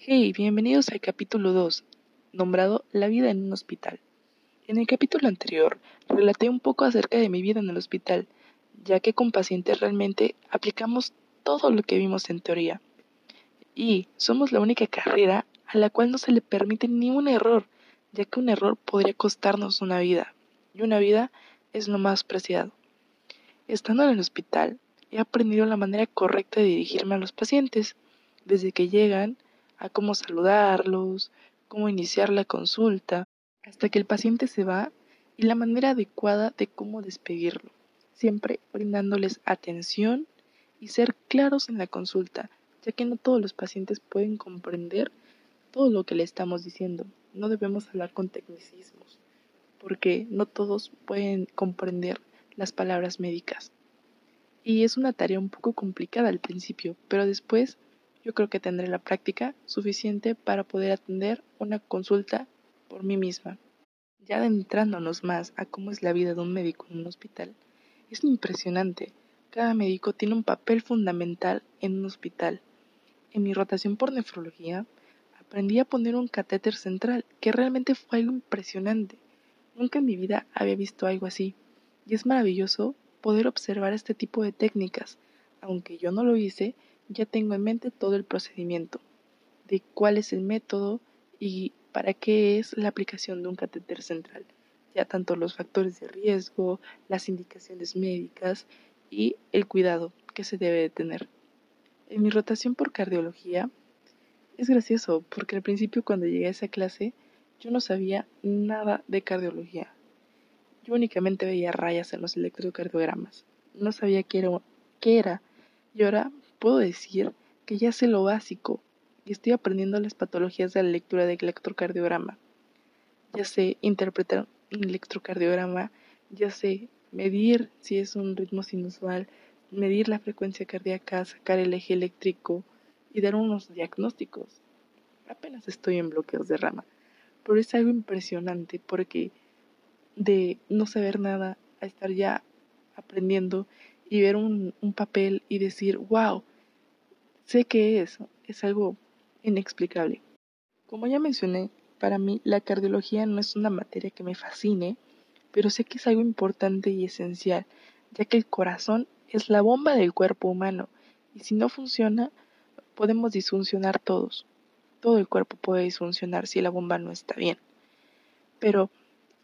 Hey, bienvenidos al capítulo 2, nombrado La vida en un hospital. En el capítulo anterior relaté un poco acerca de mi vida en el hospital, ya que con pacientes realmente aplicamos todo lo que vimos en teoría. Y somos la única carrera a la cual no se le permite ni un error, ya que un error podría costarnos una vida, y una vida es lo más preciado. Estando en el hospital, he aprendido la manera correcta de dirigirme a los pacientes, desde que llegan, a cómo saludarlos, cómo iniciar la consulta, hasta que el paciente se va y la manera adecuada de cómo despedirlo, siempre brindándoles atención y ser claros en la consulta, ya que no todos los pacientes pueden comprender todo lo que le estamos diciendo. No debemos hablar con tecnicismos, porque no todos pueden comprender las palabras médicas. Y es una tarea un poco complicada al principio, pero después yo creo que tendré la práctica suficiente para poder atender una consulta por mí misma. Ya adentrándonos más a cómo es la vida de un médico en un hospital, es impresionante. Cada médico tiene un papel fundamental en un hospital. En mi rotación por nefrología, aprendí a poner un catéter central, que realmente fue algo impresionante. Nunca en mi vida había visto algo así. Y es maravilloso poder observar este tipo de técnicas. Aunque yo no lo hice, ya tengo en mente todo el procedimiento, de cuál es el método y para qué es la aplicación de un catéter central, ya tanto los factores de riesgo, las indicaciones médicas y el cuidado que se debe de tener. En mi rotación por cardiología es gracioso porque al principio cuando llegué a esa clase yo no sabía nada de cardiología. Yo únicamente veía rayas en los electrocardiogramas. No sabía qué era, qué era y ahora puedo decir que ya sé lo básico y estoy aprendiendo las patologías de la lectura del electrocardiograma. Ya sé interpretar un electrocardiograma, ya sé medir si es un ritmo sinusual, medir la frecuencia cardíaca, sacar el eje eléctrico y dar unos diagnósticos. Apenas estoy en bloqueos de rama, pero es algo impresionante porque de no saber nada a estar ya aprendiendo y ver un, un papel y decir, wow, sé que es, es algo inexplicable. Como ya mencioné, para mí la cardiología no es una materia que me fascine, pero sé que es algo importante y esencial, ya que el corazón es la bomba del cuerpo humano y si no funciona, podemos disfuncionar todos. Todo el cuerpo puede disfuncionar si la bomba no está bien. Pero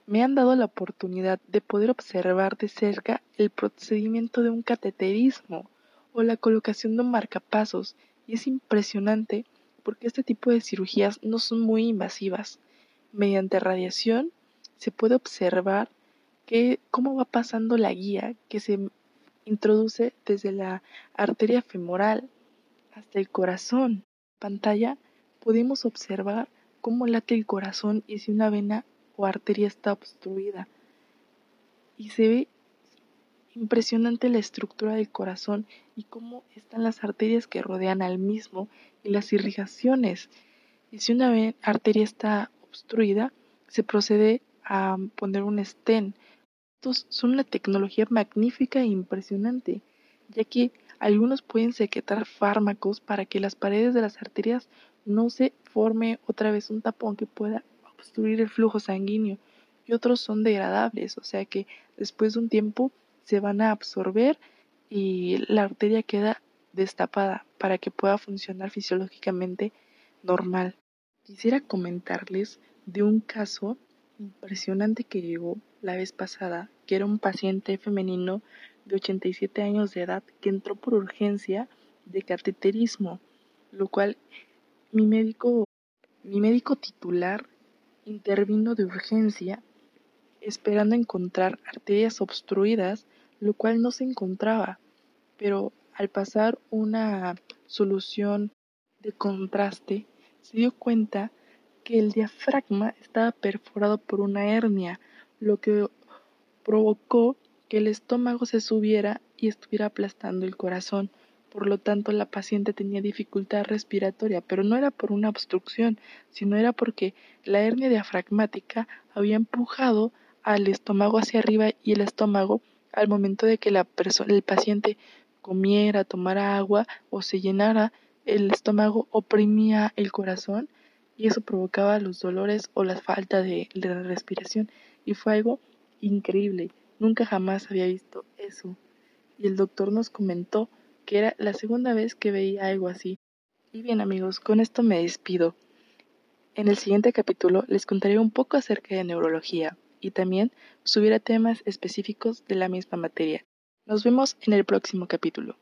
me han dado la oportunidad de poder observar de cerca el procedimiento de un cateterismo o la colocación de marcapasos y es impresionante porque este tipo de cirugías no son muy invasivas. Mediante radiación se puede observar que, cómo va pasando la guía que se introduce desde la arteria femoral hasta el corazón. En pantalla podemos observar cómo late el corazón y si una vena o arteria está obstruida. Y se ve impresionante la estructura del corazón y cómo están las arterias que rodean al mismo y las irrigaciones. Y si una arteria está obstruida, se procede a poner un stent. Estos son una tecnología magnífica e impresionante, ya que algunos pueden secretar fármacos para que las paredes de las arterias no se forme otra vez un tapón que pueda obstruir el flujo sanguíneo y otros son degradables, o sea que después de un tiempo se van a absorber y la arteria queda destapada para que pueda funcionar fisiológicamente normal. Quisiera comentarles de un caso impresionante que llegó la vez pasada, que era un paciente femenino de 87 años de edad que entró por urgencia de cateterismo, lo cual mi médico, mi médico titular intervino de urgencia esperando encontrar arterias obstruidas, lo cual no se encontraba, pero al pasar una solución de contraste, se dio cuenta que el diafragma estaba perforado por una hernia, lo que provocó que el estómago se subiera y estuviera aplastando el corazón. Por lo tanto, la paciente tenía dificultad respiratoria, pero no era por una obstrucción, sino era porque la hernia diafragmática había empujado al estómago hacia arriba y el estómago al momento de que la el paciente comiera, tomara agua o se llenara, el estómago oprimía el corazón y eso provocaba los dolores o la falta de, de respiración y fue algo increíble. Nunca jamás había visto eso. Y el doctor nos comentó que era la segunda vez que veía algo así. Y bien amigos, con esto me despido. En el siguiente capítulo les contaré un poco acerca de neurología y también subiré temas específicos de la misma materia. Nos vemos en el próximo capítulo.